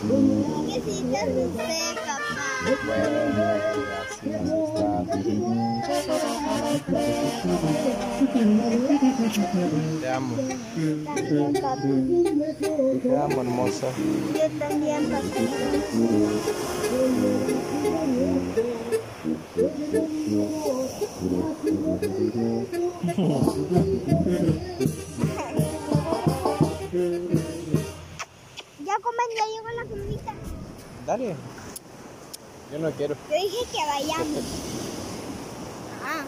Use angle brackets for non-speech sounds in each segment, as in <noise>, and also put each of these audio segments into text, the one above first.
Sí. Necesitas usted, papá. Bueno, así Te amo. También, papi. Te amo, hermosa. Yo también, papi. Ya comen, ya llegó la comida. Dale. Yo no quiero. Yo dije que vayamos. Ah.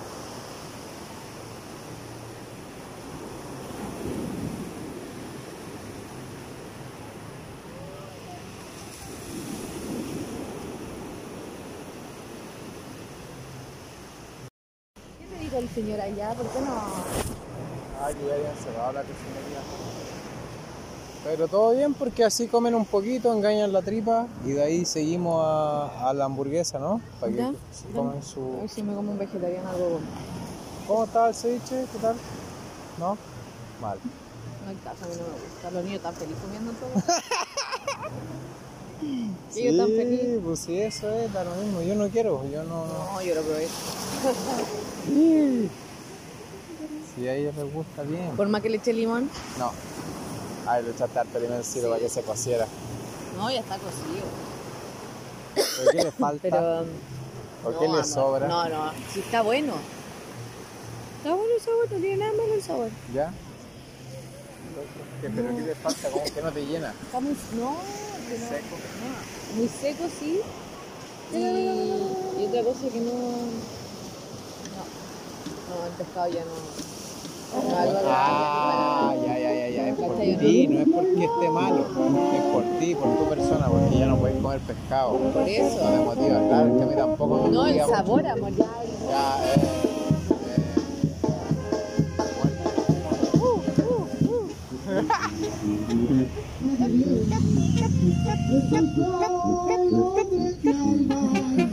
¿Qué te dijo el señor allá? ¿Por qué no? Ah, que ya habían cerrado la cocinería. Pero todo bien porque así comen un poquito, engañan la tripa y de ahí seguimos a, a la hamburguesa, ¿no? Para que Ya, se ya. coman su... Si me como un vegetariano algo bueno. ¿Cómo está el ceviche? ¿Qué tal? ¿No? Mal. No hay casa, a mí no me gusta. Los niños están felices comiendo todo. Sí, <laughs> Ellos están felices. pues sí, eso es, da lo mismo. Yo no quiero, yo no... No, yo lo probé. <laughs> Si a ellos les gusta bien. Por más que le eche limón. No. Echaste harto limón encima para que se cociera. No, ya está cocido. ¿Por qué le falta? Pero. ¿Por no, qué le sobra? No, no. Sí está bueno. Está bueno el sabor, no tiene nada malo el sabor. ¿Ya? ¿Qué, ¿Pero qué le falta? ¿Cómo que no te llena? Está muy. No, que no. Seco. no. Muy seco, sí. Y, y otra cosa que no. No. No, el pescado ya no. no, Ah, ya, ya, ya, ya. Es por ti, <laughs> no es porque esté malo. Es por ti, por tu persona, porque ya no puedes comer pescado. Por eso. No te motiva, claro, es que a mí tampoco me No, el motiva mucho. sabor, amor, ya. Ya, eh.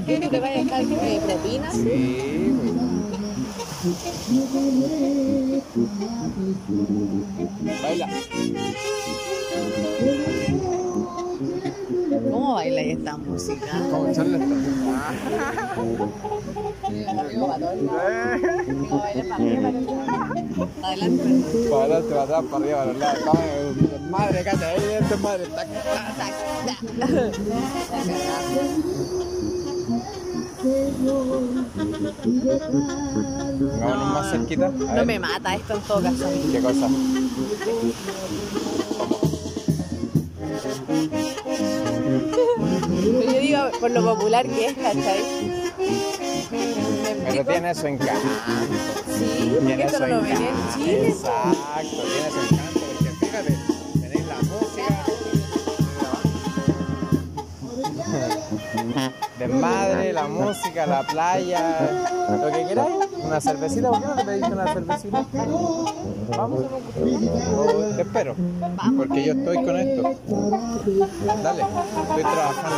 ¿Qué tú te vas a dejar eh, propina? Sí, pues. <laughs> Baila. ¿Cómo baila esta música? ¿Cómo echarle arriba, para adelante. Para adelante, para atrás, para arriba, para los lados. Come, Madre, cacha, esta madre. tac, tac. Pongámonos más cerquita. No me mata esto en todo caso. ¿Qué cosa? Pero yo digo, por lo popular que es, ¿cachai? ¿Me Pero tiene su encanto. Sí, porque esto no lo ven en. Chile. Exacto, tiene su encanto. Desmadre, la música, la playa, lo que queráis. Una cervecita, ¿por qué no te pediste una cervecita? Vamos, o te espero. Porque yo estoy con esto. Dale, estoy trabajando.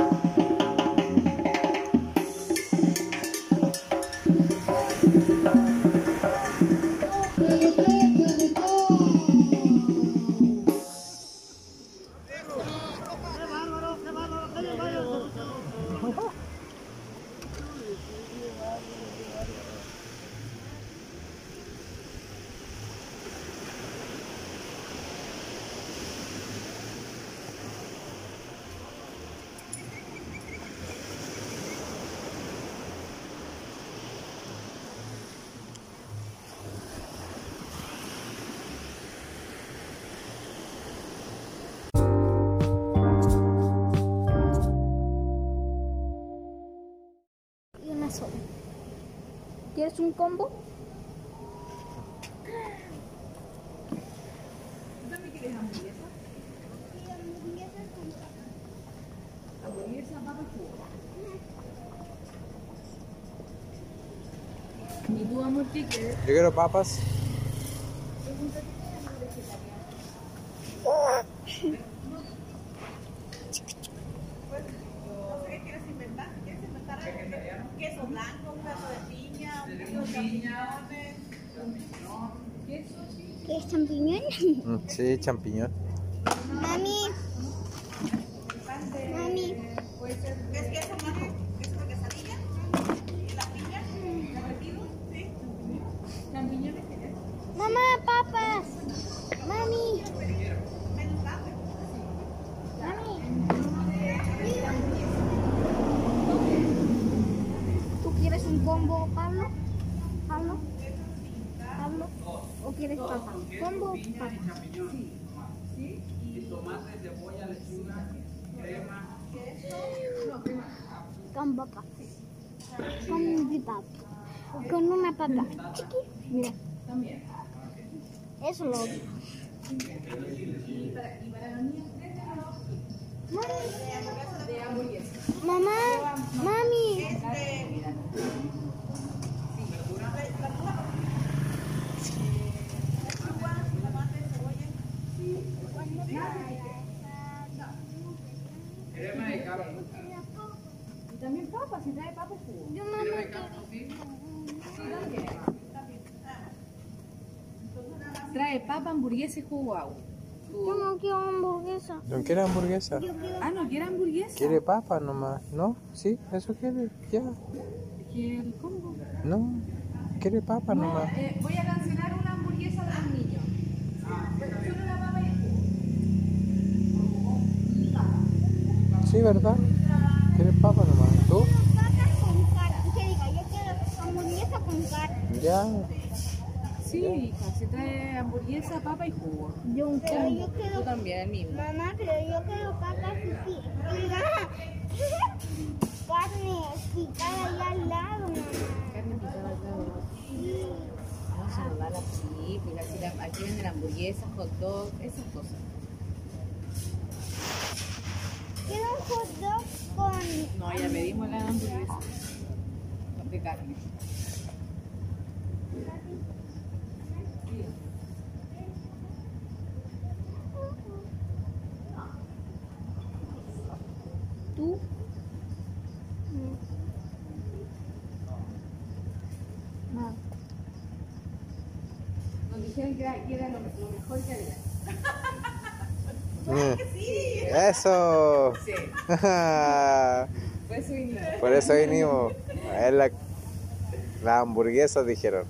¿Quieres un combo? ¿Tú también quieres hamburguesa? Hamburguesa, papa y jugo. ¿Y tú, amor, qué quieres? Yo quiero papas. queso blanco, un pedazo de piña, un kilo de champiñones. ¿Quieres champiñones? Mm, Sí, champiñón. Mami. Mami. ¿Es queso blanco? ¿Queso de quesadilla? ¿Y la piña? ¿Derretido? Sí. ¿Champiñones quieres? Mamá, papas. Mami. Menos grande. ¿Tú quieres un combo, Pablo? ¿Pablo? ¿Pablo? ¿O quieres papa? ¿Combo o papa? Con papa. Con mi papa. Con una papa. Chiqui. Mira. Eso lo Mamá, mami. Y también papas, si trae papas y jugo. Yo mamá. Trae papa, hamburguesa y jugo agua. Yo no quiero hamburguesa. ¿No quiere hamburguesa? Ah, ¿no quiere hamburguesa? ¿Quiere papa nomás? ¿No? ¿Sí? ¿Eso quiere? Ya. ¿Quiere combo? No. ¿Quiere papa nomás? Eh, voy a cancelar una hamburguesa de los niños. Solo la papa y el jugo. Sí, ¿verdad? ¿Quiere papa nomás? ¿Tú? Papas con carne. Que diga, yo quiero hamburguesa con carne. Ya. Sí, hija, se trae hamburguesa, papa y jugo. Yo pero yo Tú quiero también, el mismo. Mamá, pero yo quiero papas y <laughs> carne picada allá al lado, mamá. Carne picada al lado. No, se nos da la película. Aquí, la- aquí venden hamburguesas, hot dog, esas cosas. Quiero un hot dog con... No, ya pedimos la hamburguesa. De carne. ¿Tú? No. Que que lo, lo mejor que había. <laughs> Mm. ¡Eso! Sí, <laughs> por eso vinimos. Por eso vinimos. A ver la, las hamburguesas dijeron.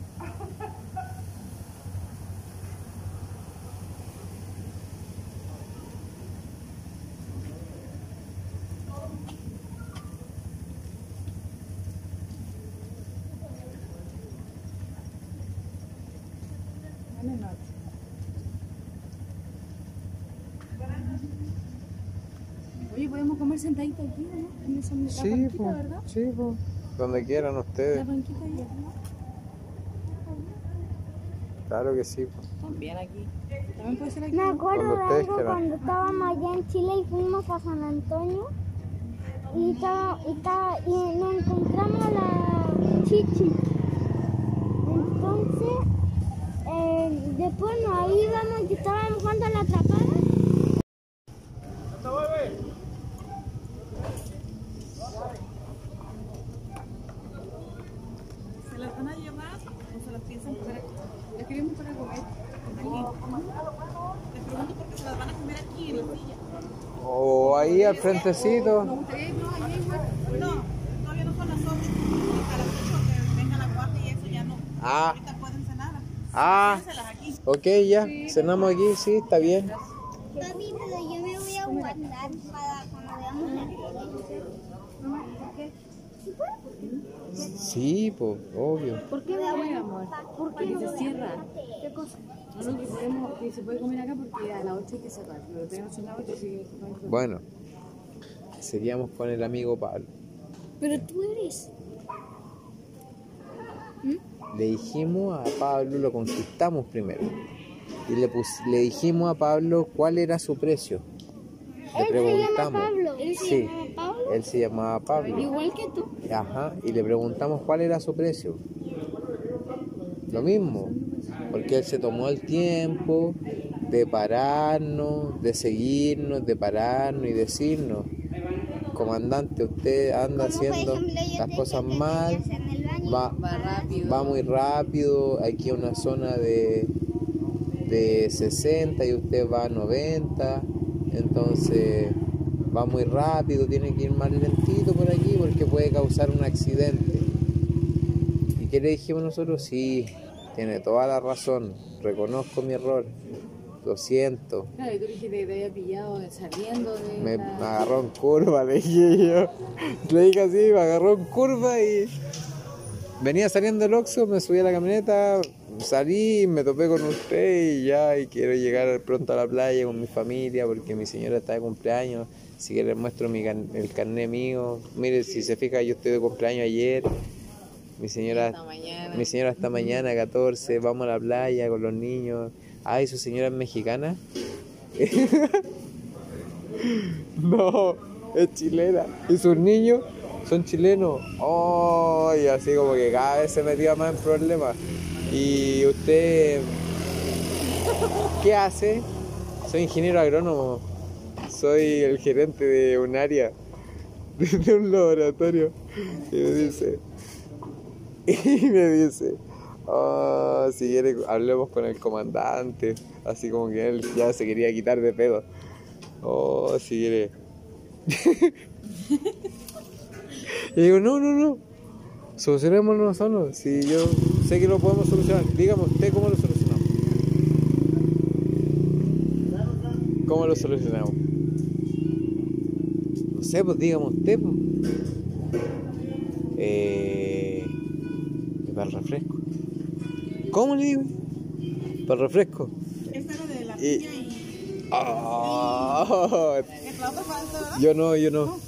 Sentaditos aquí, ¿no? En esa la Sí, banquita. ¿verdad? Sí, pues. Donde quieran La ustedes. banquita ahí, ¿no? Claro que sí. pues. También aquí. También puede ser aquí. Me acuerdo de algo quieran. cuando estábamos allá en Chile y fuimos a San Antonio y, estaba- y, estaba- y nos encontramos la chichi. Entonces, eh, después nos íbamos y estábamos jugando a la atrapada. ¿Se las van a llevar o se las piensan comer aquí? La queremos para comer. Les pregunto porque se las van a comer aquí en la silla. O ahí al frentecito. No, todavía no son las 8. Hasta las 8 que venga la guardia y eso ya no. Ah, Ahorita pueden cenar. ah. Aquí. Ok, ya. Cenamos aquí, sí, está bien. Pero yo me voy a guardar para cuando veamos la película. ¿Por qué? ¿Sí pues, obvio. ¿Por qué no voy, amor? ¿Por Porque se cierra. ¿Qué cosa? No, no, que, podemos, que se puede comer acá porque a las 8 hay que cerrar. Pero tenemos son las 8 así que no hay problema. Bueno, seguíamos con el amigo Pablo. Pero tú eres. Le dijimos a Pablo, lo consultamos primero. Y le, pus- le dijimos a Pablo cuál era su precio. Le Él se preguntamos. Pablo. Él se Sí, Pablo. él se llamaba Pablo. Igual que tú. Ajá, y le preguntamos cuál era su precio. Lo mismo, porque él se tomó el tiempo de pararnos, de seguirnos, de pararnos y decirnos, comandante, usted anda haciendo las cosas mal, va, Va rápido. va muy rápido, aquí hay una zona de, de 60 y usted va a 90, entonces va muy rápido, tiene que ir más lentito por aquí porque puede causar un accidente. ¿Y qué le dijimos nosotros? Sí, tiene toda la razón, reconozco mi error, lo siento. Claro, y tú dijiste que te había pillado saliendo de Me, la... me agarró en curva, le dije yo. Le dije así, me agarró en curva y venía saliendo del Oxxo, me subí a la camioneta, salí, me topé con usted y ya, y quiero llegar pronto a la playa con mi familia porque mi señora está de cumpleaños. Si que les muestro mi can- el carnet mío. Mire, si se fija, yo estoy de cumpleaños ayer. Mi señora, mañana. mi señora esta mañana, 14, vamos a la playa con los niños. Ay, su señora es mexicana. <laughs> No, es chilena. Y sus niños son chilenos. Oh, así como que cada vez se metía más en problemas. Y usted, ¿qué hace? Soy ingeniero agrónomo. Soy el gerente de un área, <laughs> de un laboratorio. Y me dice, <laughs> y me dice, "Ah, si quiere hablemos con el comandante. Así como que él ya se quería quitar de pedo. Oh, si quiere. <laughs> y digo, no, no, no. Solucionémoslo nosotros. Si yo sé que lo podemos solucionar. Dígame usted cómo lo solucionamos. ¿Cómo lo solucionamos? No sé, pues dígame usted. Pues. Eh, para el refresco. ¿Cómo le digo? Para el refresco. Esta era de la Y- piña y Ah, plato falta, ¿verdad? yo no, yo no.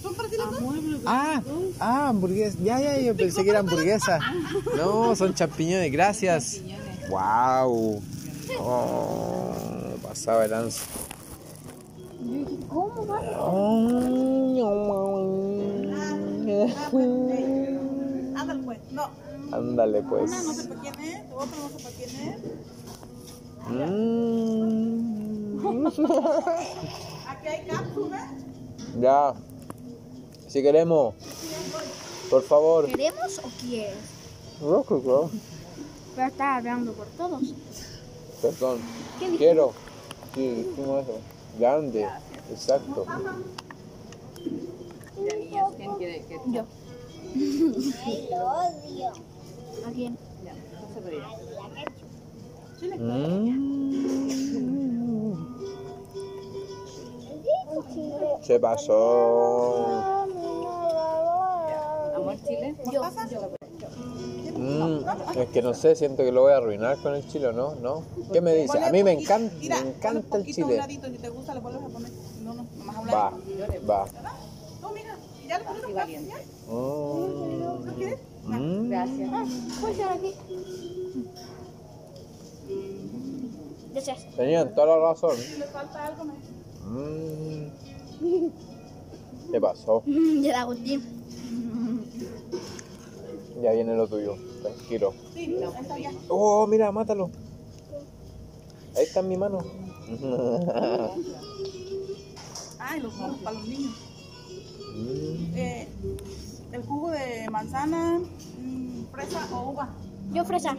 Ah, ah, hamburguesa. Ya, ya, yo pensé que era hamburguesa. No, son champiñones, gracias. Wow. Oh, pasaba el lanza. ¿cómo va? Ándale pues. No, Ándale pues. Una no sé para quién es, no. Mm. Aquí hay cápsulas. Ya. Si queremos. Por favor. ¿Queremos o quieres? Rojo, bro. Pero está hablando por todos. Perdón. ¿Qué? Quiero. Sí, dijimos eso. Grande. Exacto. ¿Quién quiere que Yo. <laughs> ¿A quién? Mm. Se pasó. Amor Chile. Yo. Mm, es que no sé, siento que lo voy a arruinar con el chile, ¿o ¿no? ¿No? ¿Qué me dice? A mí me encanta, Mira, me encanta el chile. ladito, si te gusta Gracias. Tenían toda la razón. Si le falta algo, me... Mm. ¿Qué pasó? <laughs> Ya la Agustín. Ya viene lo tuyo, tranquilo. Sí, está bien. Oh, mira, mátalo. Ahí está en mi mano. <laughs> Ay, los jugos para los niños. Mm. Eh, el jugo de manzana, mm, fresa o uva. Yo fresa.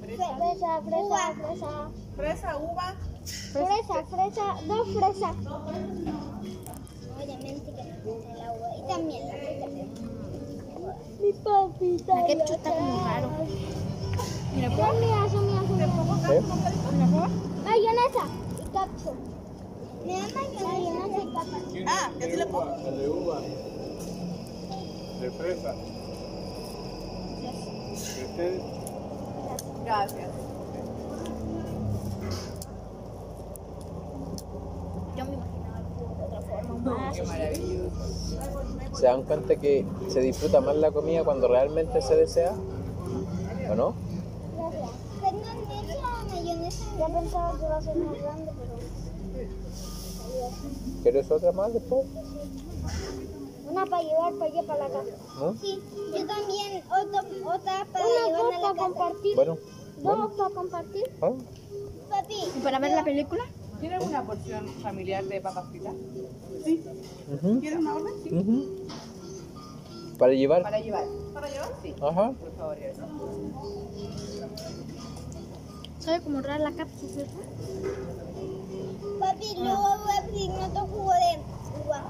Fresa, fresa, fresa. Fresa, uva. Fresa, fresa, dos fresas. Obviamente que el agua y también la fresa. Mi papita. La ketchup está como raro. Mira, prueba. Mira, eso, mira, eso, mira. ¿Eh? Mayonesa y ketchup. Me da mayonesa y ketchup. Ah, ¿qué te le pongo? de uva. De fresa. Gracias. Yo me imaginaba el jugo de otra forma. Más Qué maravilloso. ¿Se dan cuenta que se disfruta más la comida cuando realmente se desea? ¿O no? Gracias. Tengo esa mayonesa. Ya pensaba que iba a ser más grande, pero. ¿Quieres otra más después? Una para llevar para allá para la casa. ¿No? Sí, yo también. Otro, otra para llevar a la casa. compartir. Bueno. Dos para compartir. ¿Ah? Papi. ¿Y para ver la película? ¿Tiene alguna porción familiar de papas fritas? Ujú, ¿Quieres una orden? Sí. Para llevar. Para llevar. ¿Para llevar? Sí, Ajá. por favor. gracias. ¿Sabe cómo rara la cápsula, cierto? Papi, luego voy a pedir otro jugo de uva.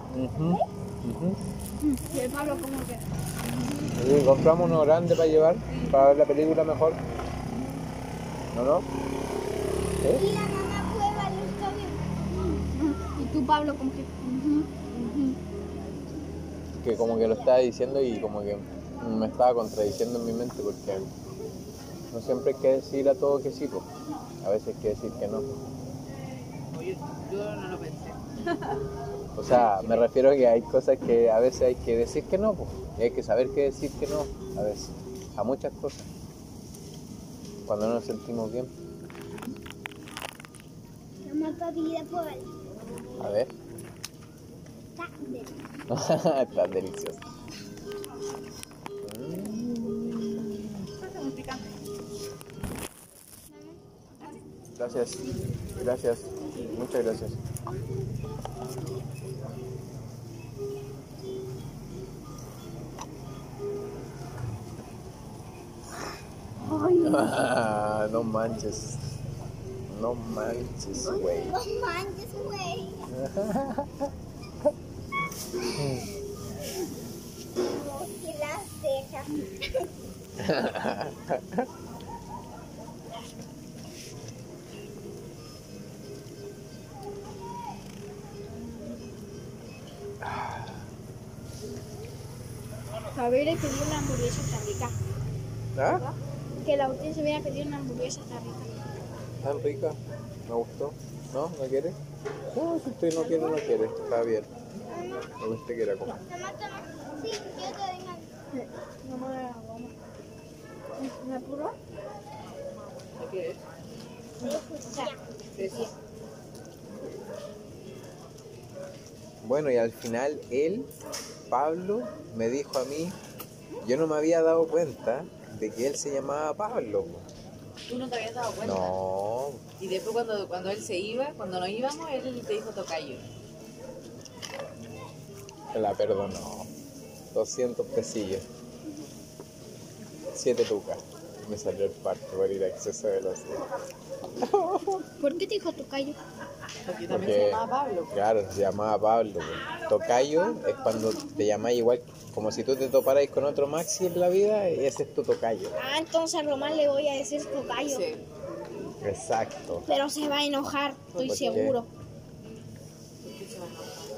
¿Y el Pablo cómo que? Compramos uno grande para llevar, para ver la película mejor. ¿No, no? ¿Sí? Cabios. ¿Y tú, Pablo, cómo que? Que como que lo estaba diciendo y como que me estaba contradiciendo en mi mente porque no siempre hay que decir a todo que sí, pues. A veces hay que decir que no. Oye, yo no lo pensé. O sea, me refiero a que hay cosas que a veces hay que decir que no, pues. Y hay que saber qué decir que no, a veces. A muchas cosas. Cuando no nos sentimos bien. Por. A ver. <laughs> Está Está delicioso. Un picante. Gracias. Gracias. Muchas gracias. <laughs> no manches. No manches, güey. No manches, güey. Que las cejas. Javier pidió una hamburguesa tan rica. ¿Ah? Que la última se hubiera pedido una hamburguesa tan rica. Tan rica. Me gustó. ¿No? ¿No quiere? No, si usted no quiere, no quiere. Está bien. Lo usted quiera comer. Sí, yo te. No me la goma. ¿Me? ¿Qué. Bueno, y al final él, Pablo, me dijo a mí, yo no me había dado cuenta de que él se llamaba Pablo. ¿Tú no te habías dado cuenta? No, Y después cuando, cuando él se iba, cuando nos íbamos, él te dijo tocayo. la perdonó. 200 pesillos. 7 lucas. Me salió el parto por ir a exceso de velocidad. <laughs> ¿Por qué te dijo tu callo? Porque también se llamaba Pablo. Claro, se llamaba Pablo. Tocayo es cuando te llamáis igual, como si tú te toparais con otro Maxi en la vida, y ese es tu tocayo. Ah, entonces a Román le voy a decir tu callo. Sí. Exacto. Pero se va a enojar, estoy ¿Por qué? seguro.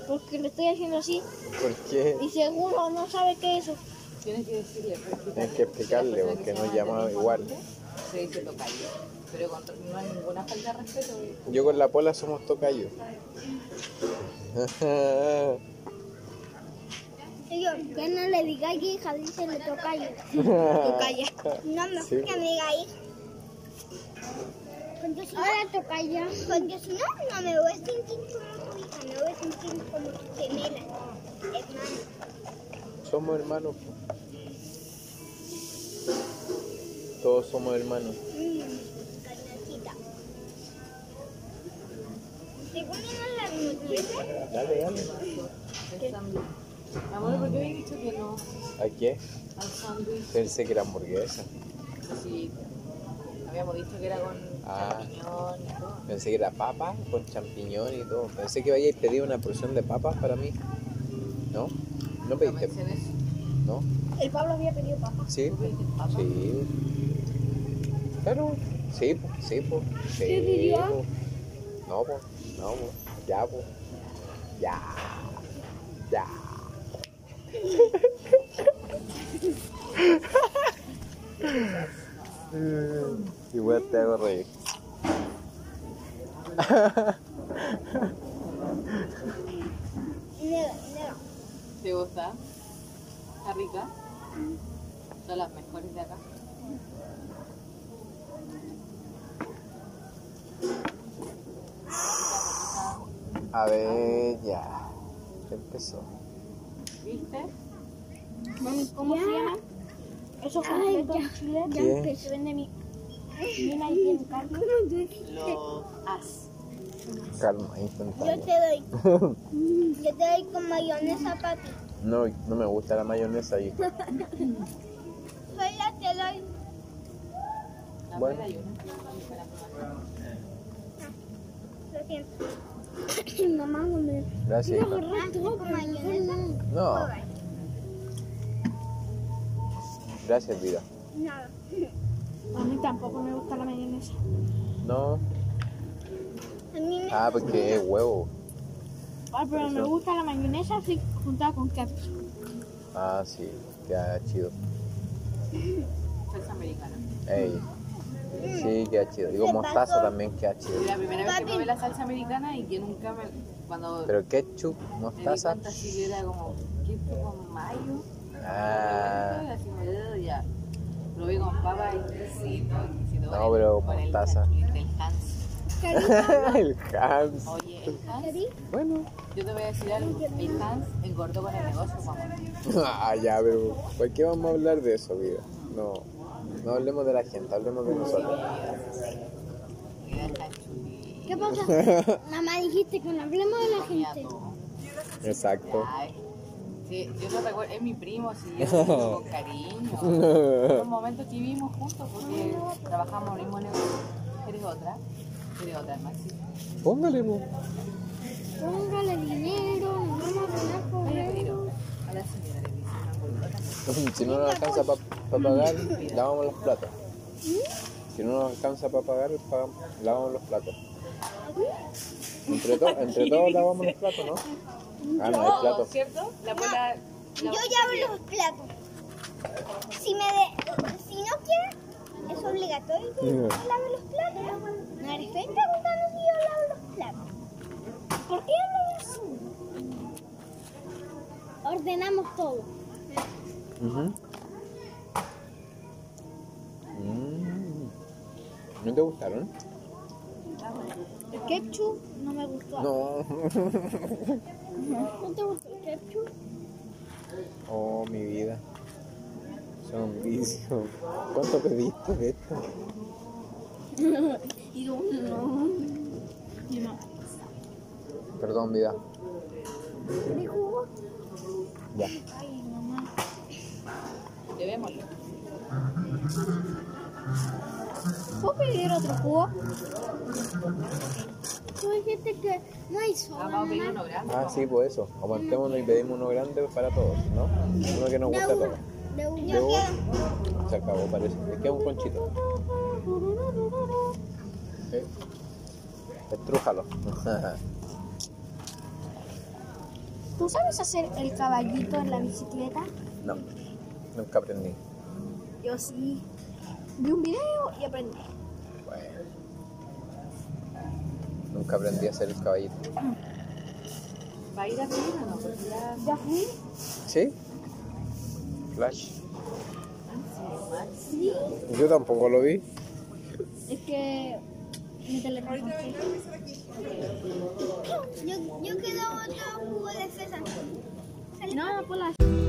Porque le estoy haciendo así. ¿Por qué? Y seguro no sabe qué es eso. Tienes que decirle. Tienes que explicarle, porque nos llamaba igual. Se dice tocayo. Pero con, no hay ninguna falta de respeto. Yo con la pola somos tocayo. Yo, que no le diga hija, dice le tocayo. Tocaya. No, mejor Sí. que me diga hija. Porque si Ahora tocaya. Porque si no, no me voy a sentir como tu hija, me voy a sentir como tu gemela, hermano. somos hermanos. Todos somos hermanos. Mmm, carnecita. Según la Dale, dale. Amor, ¿por qué habéis dicho que no ¿A qué? al sándwich? Pensé que era hamburguesa. Sí. Habíamos dicho que era con Ah. champiñón y todo. Pensé que era papa con champiñón y todo. Pensé que habíais pedido una porción de papas para mí. ¿No? ¿No pediste? ¿No? El Pablo había pedido papas. ¿Sí? ¿Tú pediste papa? Sí. Claro. Sí, pues, sí, pues. Sí, ¿Qué pidió? po. No, pues. No, pues. Ya, pues. Ya. Ya. Igual te hago reír. ¿Te gusta? ¿Está rica? Son las mejores de acá. A ver, ya. Empezó. ¿Viste? ¿cómo se llama? Eso fue en Chile. Ya que se vende mi. Mira ahí tiene carne. Lo haz. Calma, instantáneo. Yo te doy. <laughs> Yo te doy con mayonesa, papi. No, no me gusta la mayonesa ahí. Doy. La Bueno. Mamá. Gracias. hija. mayonesa. No, gracias, vida. Nada. A mí tampoco me gusta la mayonesa. No. A mí me. Ah, porque es huevo. Ah, pero me gusta la mayonesa así juntada con ketchup. Ah, sí, queda chido. Salsa americana. Ey. Sí, queda chido. Digo, mostaza también queda chido. La primera vez que probé la salsa americana y que nunca me. Cuando Pero ketchup, me di mostaza. así que era como. ¿Qué esto con mayo? Ah, Así como, "Ugh", ya. Probé con papa y. No, pero con el- mostaza. El, Hans. <laughs> el Hans. Oye, el Hans. Bueno. Yo te voy a decir algo. El Hans engordó con el negocio, mamá. <laughs> Ah, ya, pero ¿por qué vamos a hablar de eso, vida? No, no hablemos de la gente, hablemos de nosotros. ¿Qué <laughs> pasa? Mamá, dijiste que no hablemos de la gente. Exacto. Sí, yo no recuerdo, es mi primo, sí, yo lo digo con cariño. Los momentos que vivimos juntos porque trabajamos en el mismo negocio. ¿Eres otra? Póngale, po. Póngale dinero, nos vamos a ganar por Oye, él. pero a la señora le dice una bolota. Si no nos alcanza para pagar, lavamos los platos. Si no nos alcanza para pagar, lavamos los platos. Entre, to- entre todos <laughs> lavamos los platos, ¿no? Ah, no hay platos. ¿cierto? La abuela... Yo llavo los platos. Si me de, si no quieres, es obligatorio que yo lave los platos. No estoy preguntando si yo lavo los platos. ¿Por qué hablas así? Ordenamos todo. Mm. ¿No te gustaron? El ketchup no me gustó. No. <laughs> ¿No te gustó el ketchup? Oh, mi vida. Son <laughs> un vicio. ¿Cuánto pediste de esto? Y yo, no. Perdón, vida. ¿Me jugo? Ya. Ay, mamá. Debémoslo. ¿Puedo pedir otro jugo? Tú dijiste que no hay soda, Ah, vamos a pedir uno grande. Ah, sí, pues eso. Aguantémonos y pedimos uno grande para todos, ¿no? Uno que nos De guste a todos. De uno. Se acabó, parece. Es que es un conchito. Sí. <laughs> Estrújalo. <laughs> ¿Tú sabes hacer el caballito en la bicicleta? no, nunca aprendí. Yo sí. Vi un video y aprendí. Bueno. Nunca aprendí a hacer el caballito. ¿Va a ir a o no? ¿Ya fui? ¿Sí? Flash. Sí. Yo tampoco lo vi. Es que me teletransporté. Yo, yo quiero otro jugo de fresa. No, por la...